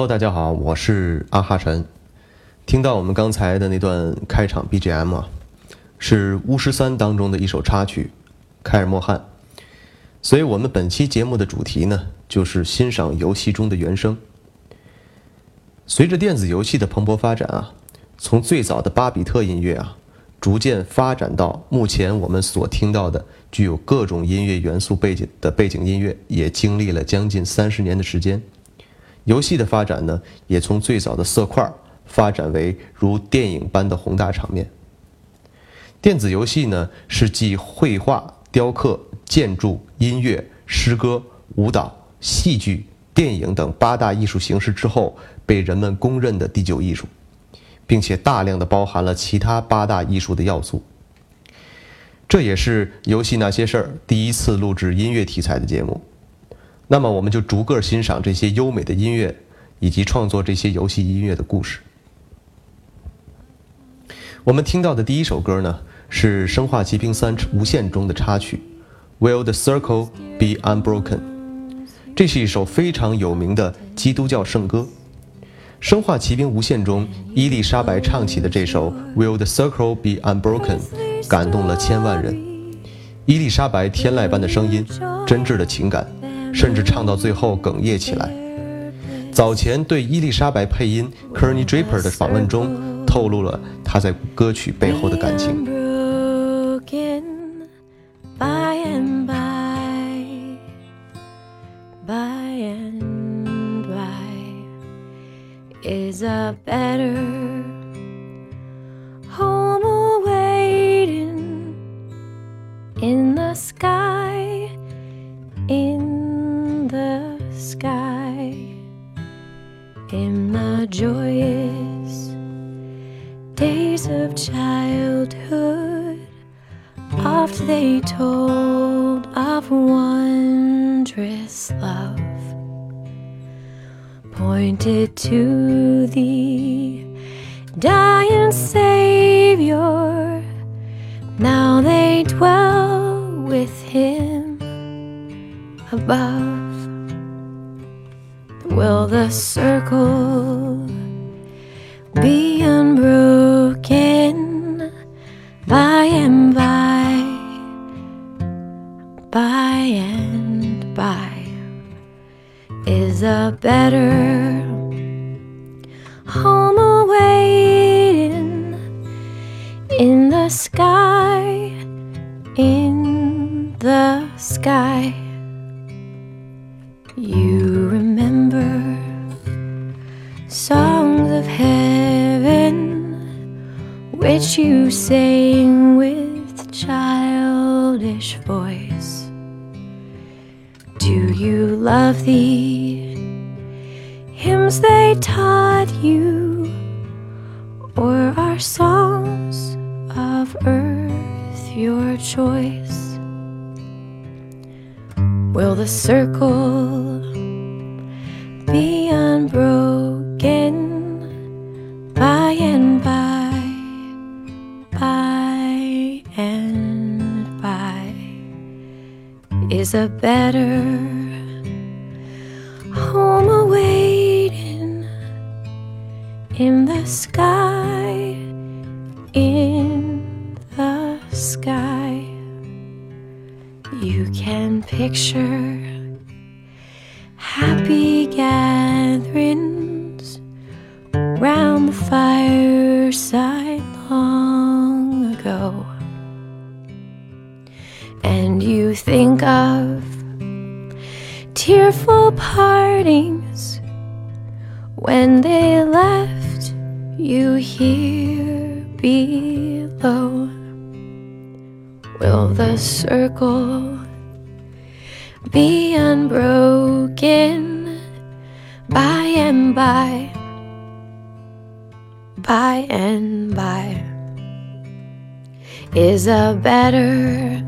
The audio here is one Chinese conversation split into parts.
Hello，大家好，我是阿哈晨。听到我们刚才的那段开场 BGM 啊，是《巫师三》当中的一首插曲《凯尔莫汉》。所以，我们本期节目的主题呢，就是欣赏游戏中的原声。随着电子游戏的蓬勃发展啊，从最早的巴比特音乐啊，逐渐发展到目前我们所听到的具有各种音乐元素背景的背景音乐，也经历了将近三十年的时间。游戏的发展呢，也从最早的色块发展为如电影般的宏大场面。电子游戏呢，是继绘画、雕刻、建筑、音乐、诗歌、舞蹈、戏剧、电影等八大艺术形式之后，被人们公认的第九艺术，并且大量的包含了其他八大艺术的要素。这也是游戏那些事儿第一次录制音乐题材的节目。那么，我们就逐个欣赏这些优美的音乐，以及创作这些游戏音乐的故事。我们听到的第一首歌呢，是《生化奇兵三：无限》中的插曲《Will the Circle Be Unbroken》。这是一首非常有名的基督教圣歌。《生化奇兵：无限》中，伊丽莎白唱起的这首《Will the Circle Be Unbroken》，感动了千万人。伊丽莎白天籁般的声音，真挚的情感。甚至唱到最后哽咽起来。早前对伊丽莎白配音 k e r n y Draper 的访问中，透露了他在歌曲背后的感情。in in the sky. You remember songs of heaven which you sang with childish voice. Do you love the hymns they taught you, or are songs your choice? Will the circle be unbroken by and by, by and by? Is a better home awaiting in the sky, in picture happy gatherings round the fireside long ago. And you think of tearful partings when they left you here below. Will the circle be unbroken by and by? By and by is a better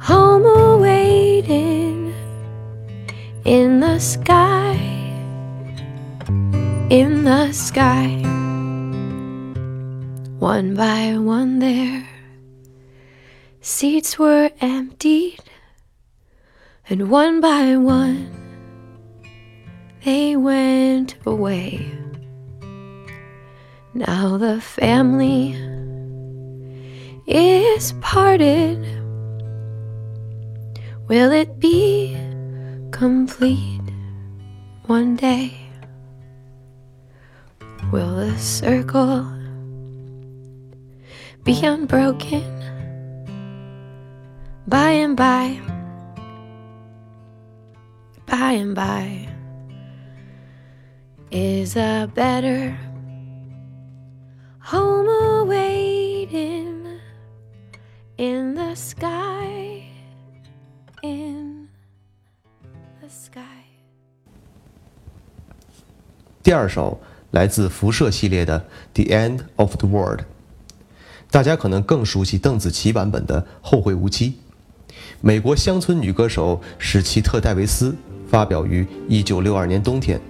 home awaiting in the sky, in the sky. One by one, there seats were emptied, and one by one they went away. Now the family is parted. Will it be complete one day? Will the circle be unbroken by and by? And by is a better home awaiting in the sky. In the sky. 第二首来自辐射系列的《The End of the World》，大家可能更熟悉邓紫棋版本的《后会无期》。美国乡村女歌手史奇特·戴维斯发表于1962年冬天。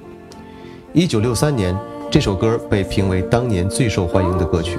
1963年，这首歌被评为当年最受欢迎的歌曲。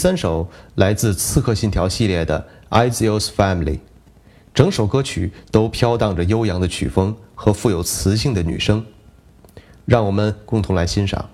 三首来自《刺客信条》系列的《Izios Family》，整首歌曲都飘荡着悠扬的曲风和富有磁性的女声，让我们共同来欣赏。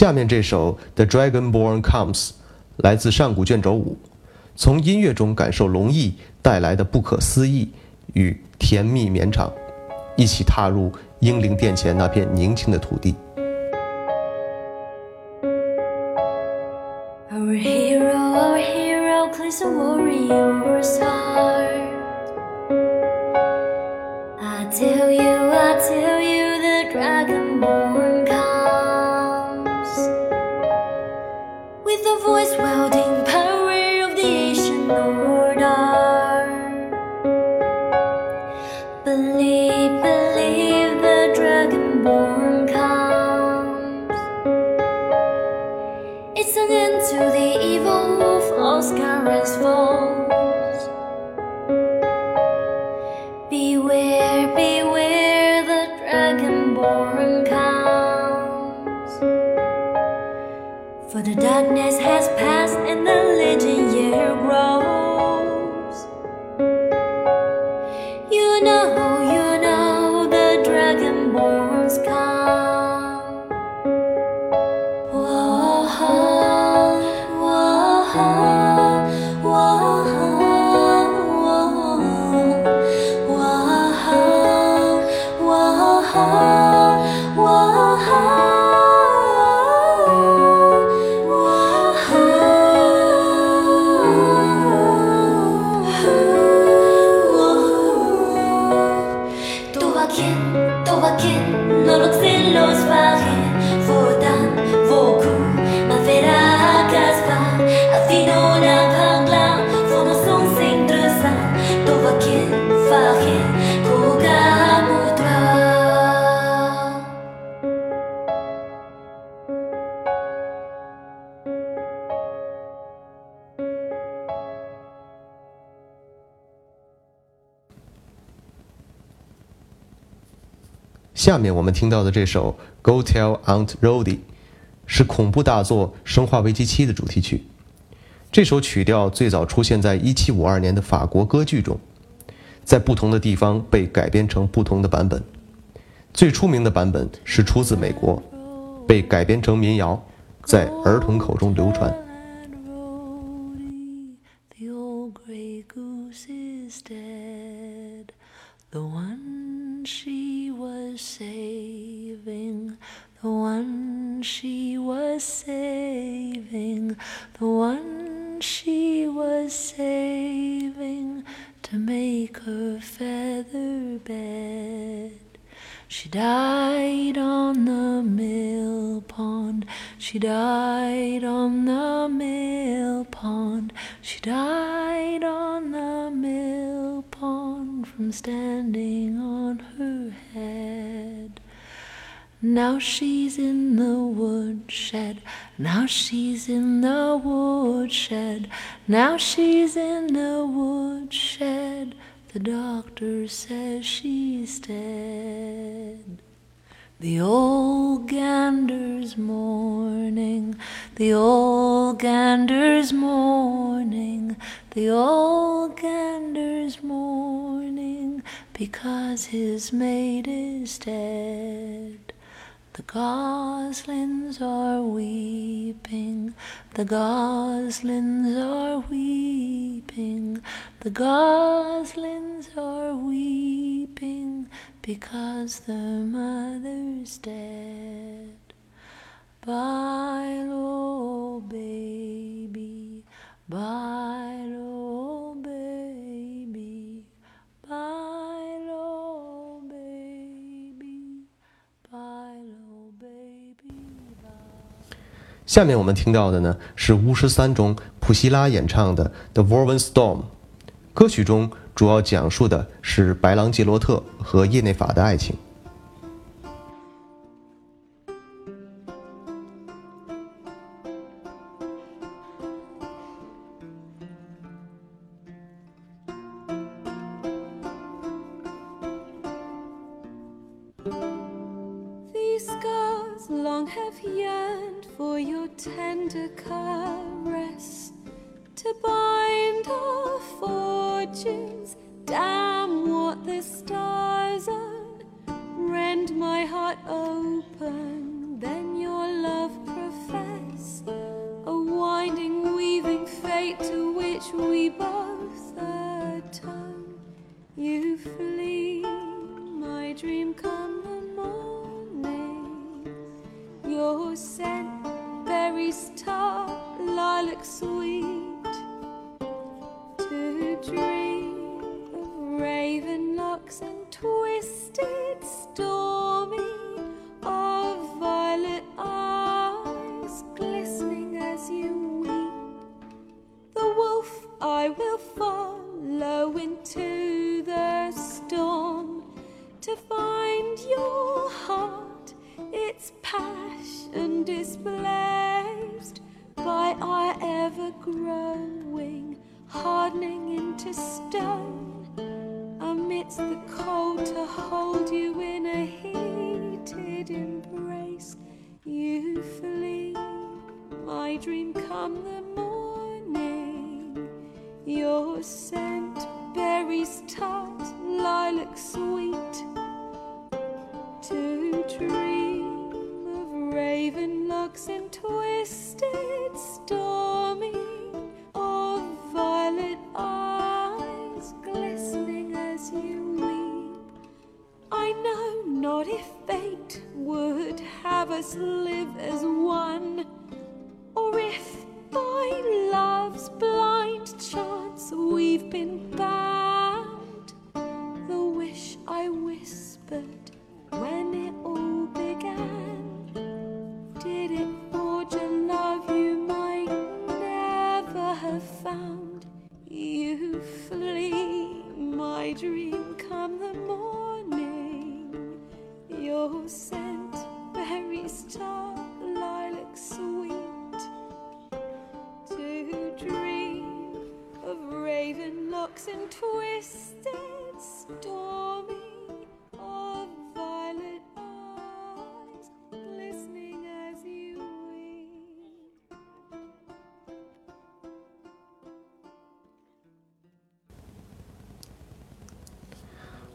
下面这首《The Dragonborn Comes》来自上古卷轴五，从音乐中感受龙翼带来的不可思议与甜蜜绵长，一起踏入英灵殿前那片宁静的土地。下面我们听到的这首《Go Tell Aunt Rhody》是恐怖大作《生化危机七》的主题曲。这首曲调最早出现在1752年的法国歌剧中，在不同的地方被改编成不同的版本。最出名的版本是出自美国，被改编成民谣，在儿童口中流传。The one she was saving. The one she was saving to make her feather bed. She died on the mill pond. She died on the mill pond. She died on the mill pond from standing on her head. Now she's in the woodshed. Now she's in the woodshed. Now she's in the woodshed. The doctor says she's dead. The old gander's mourning, the old gander's mourning, the old gander's mourning because his mate is dead. The goslings are weeping, the goslings are weeping, the goslings are weeping because their mother's dead. Bye, little baby, bye, little baby, bye, 下面我们听到的呢是《巫师三》中普希拉演唱的《The Warren Storm》，歌曲中主要讲述的是白狼杰罗特和叶内法的爱情。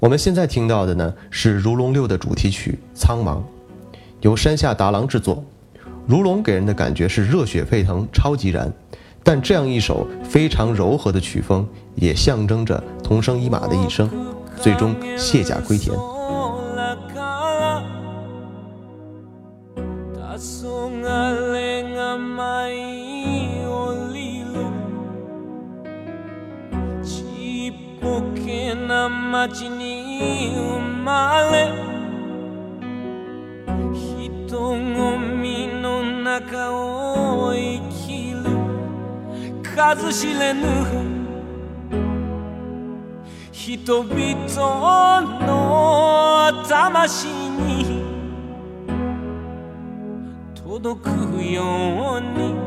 我们现在听到的呢是《如龙六》的主题曲《苍茫》，由山下达郎制作。如龙给人的感觉是热血沸腾、超级燃，但这样一首非常柔和的曲风，也象征着同声一马的一生，最终卸甲归田。ごみの中を生きる。数知れぬ。人々の魂に届くように。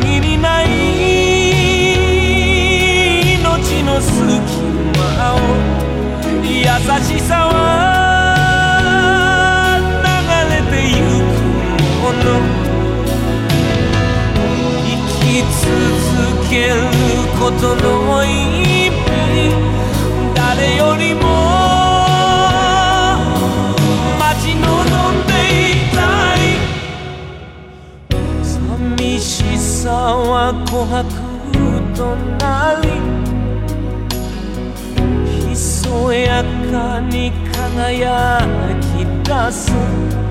限りない命の隙間を優しさは流れてゆくもの生き続けることの意味誰よりもは琥珀となりひそやかに輝き出す。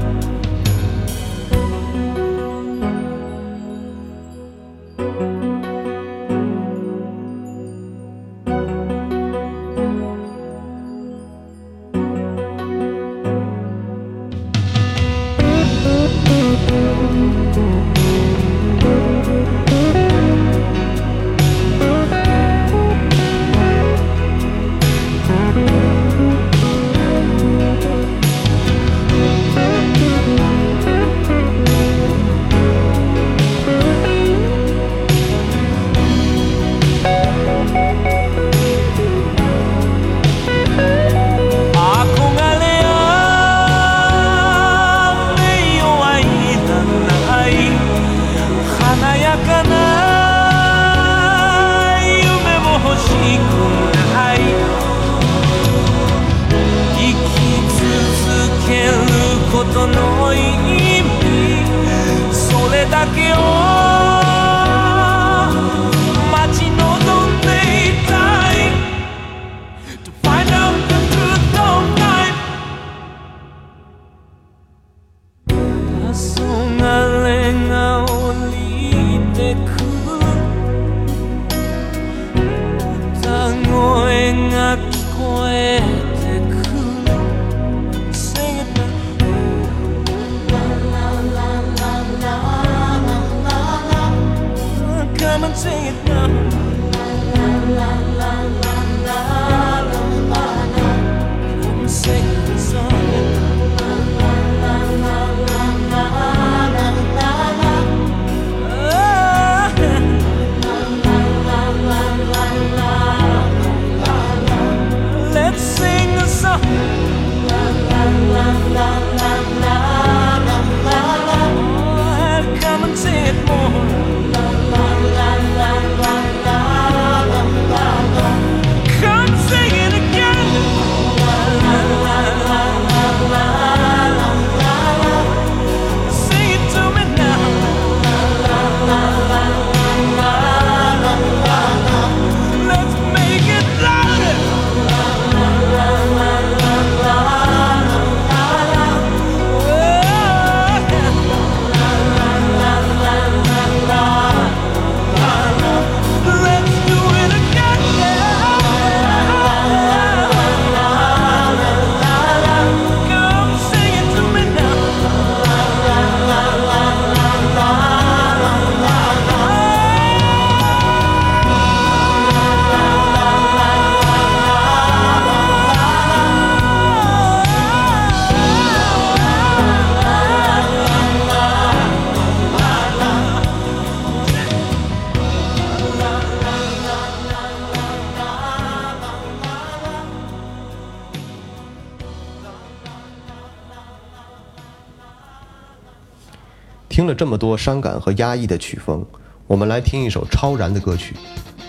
这么多伤感和压抑的曲风，我们来听一首超燃的歌曲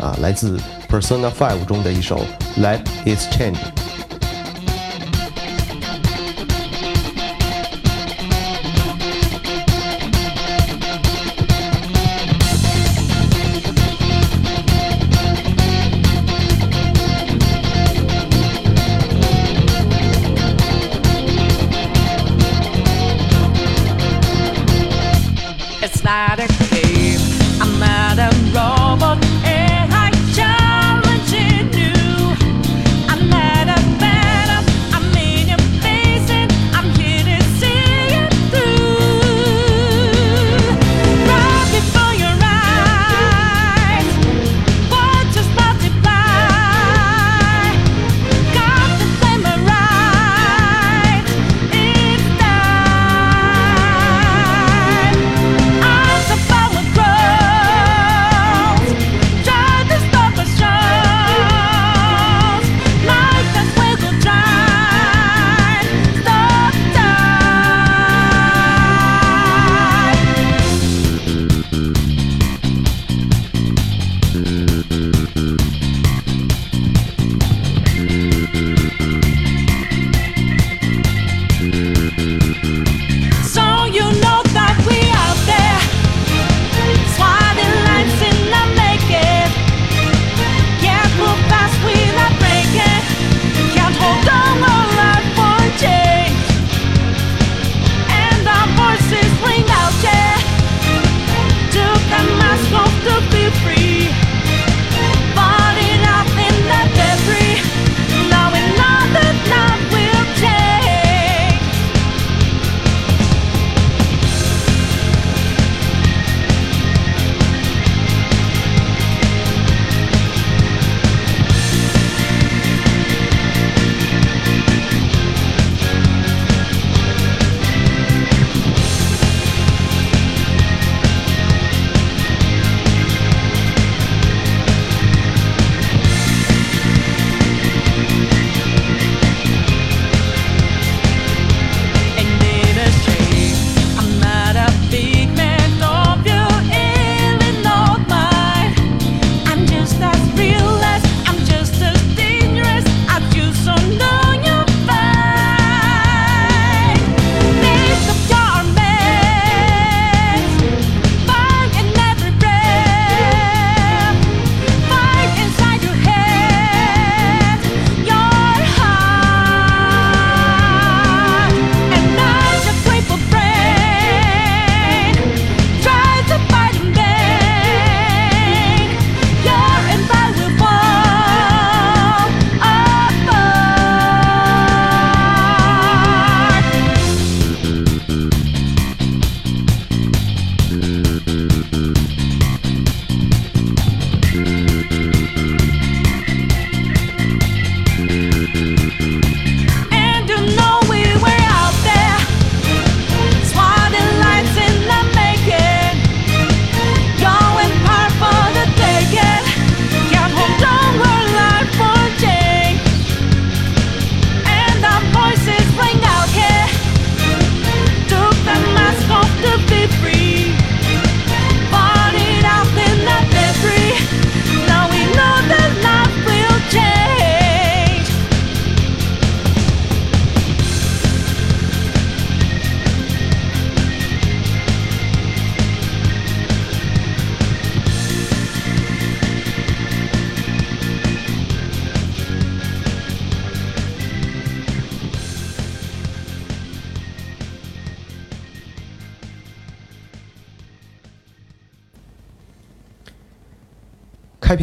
啊。来自 Persona Five 中的一首 Let It Change。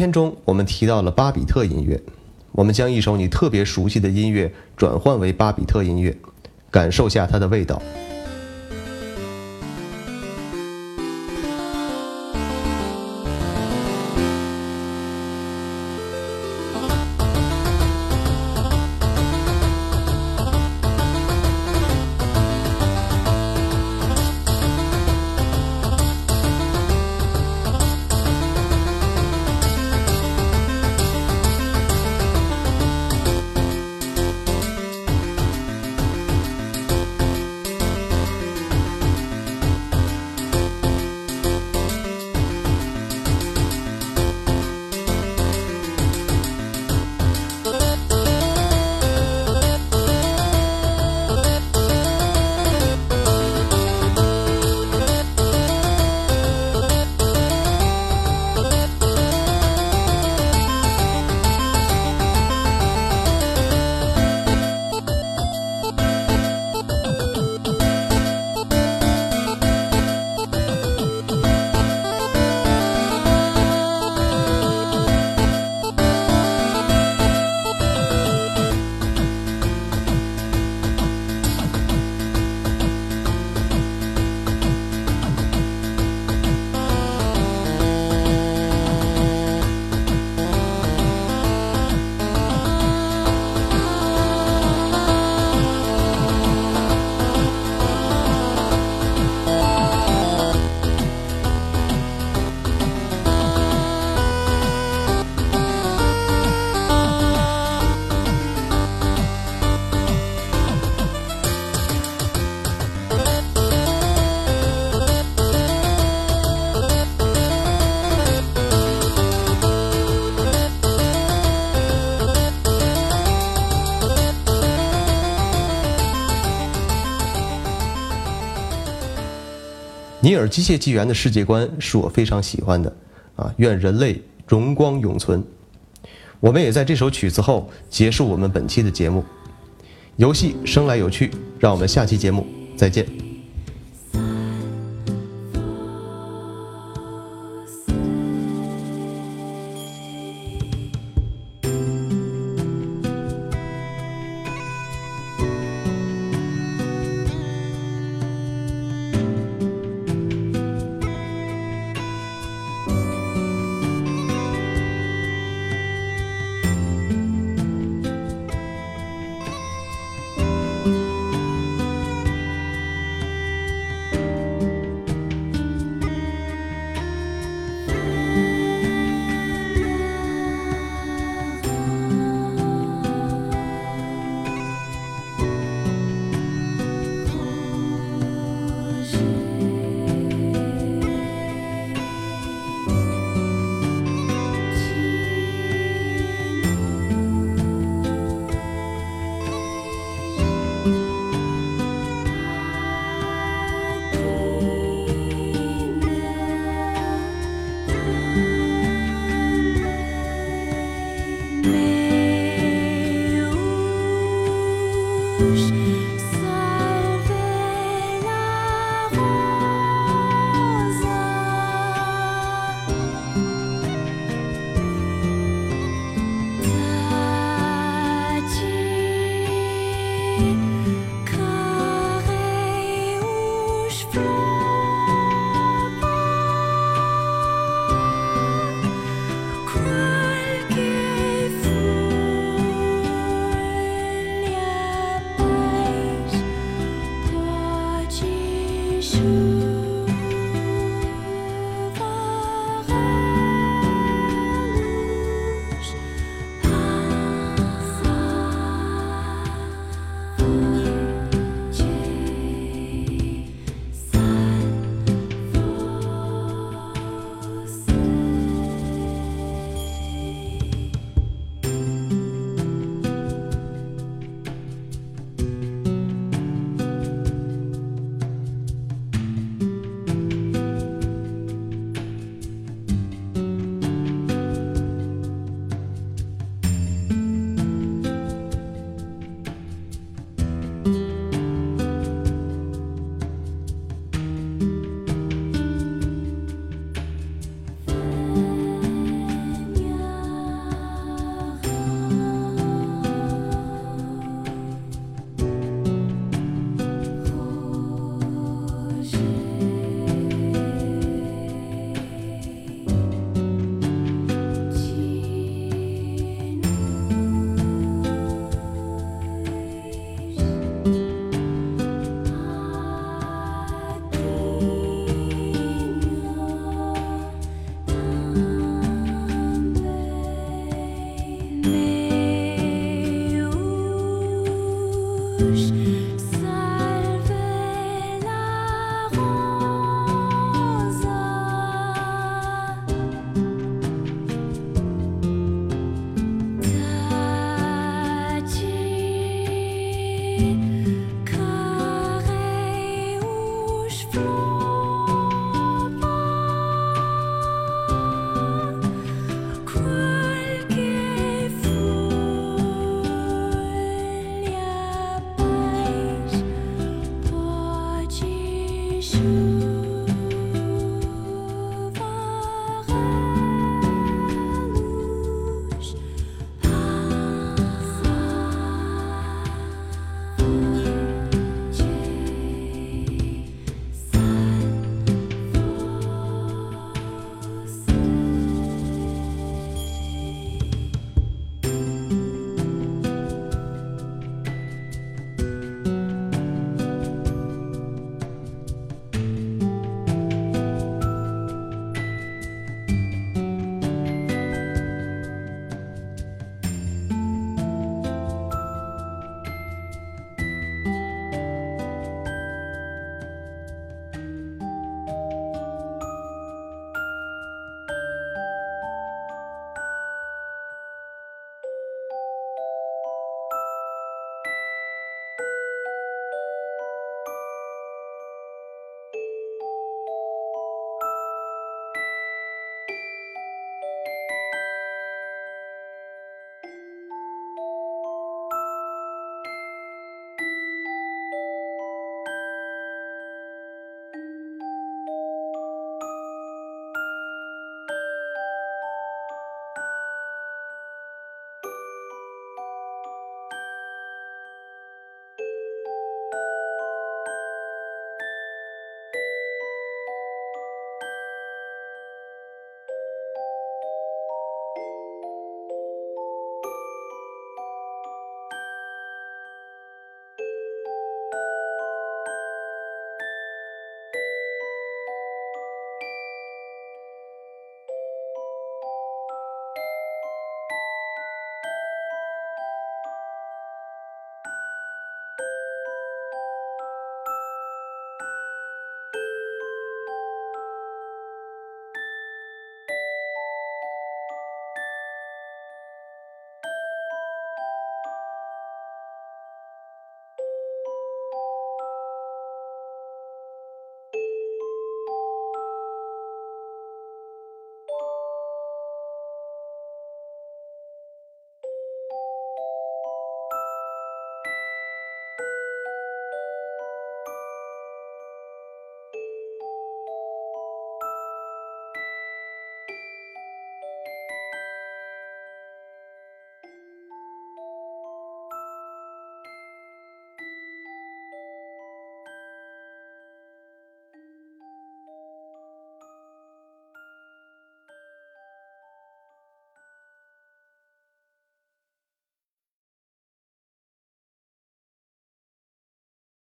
片中，我们提到了巴比特音乐，我们将一首你特别熟悉的音乐转换为巴比特音乐，感受下它的味道。尔机械纪元的世界观是我非常喜欢的啊！愿人类荣光永存。我们也在这首曲子后结束我们本期的节目。游戏生来有趣，让我们下期节目再见。shoes.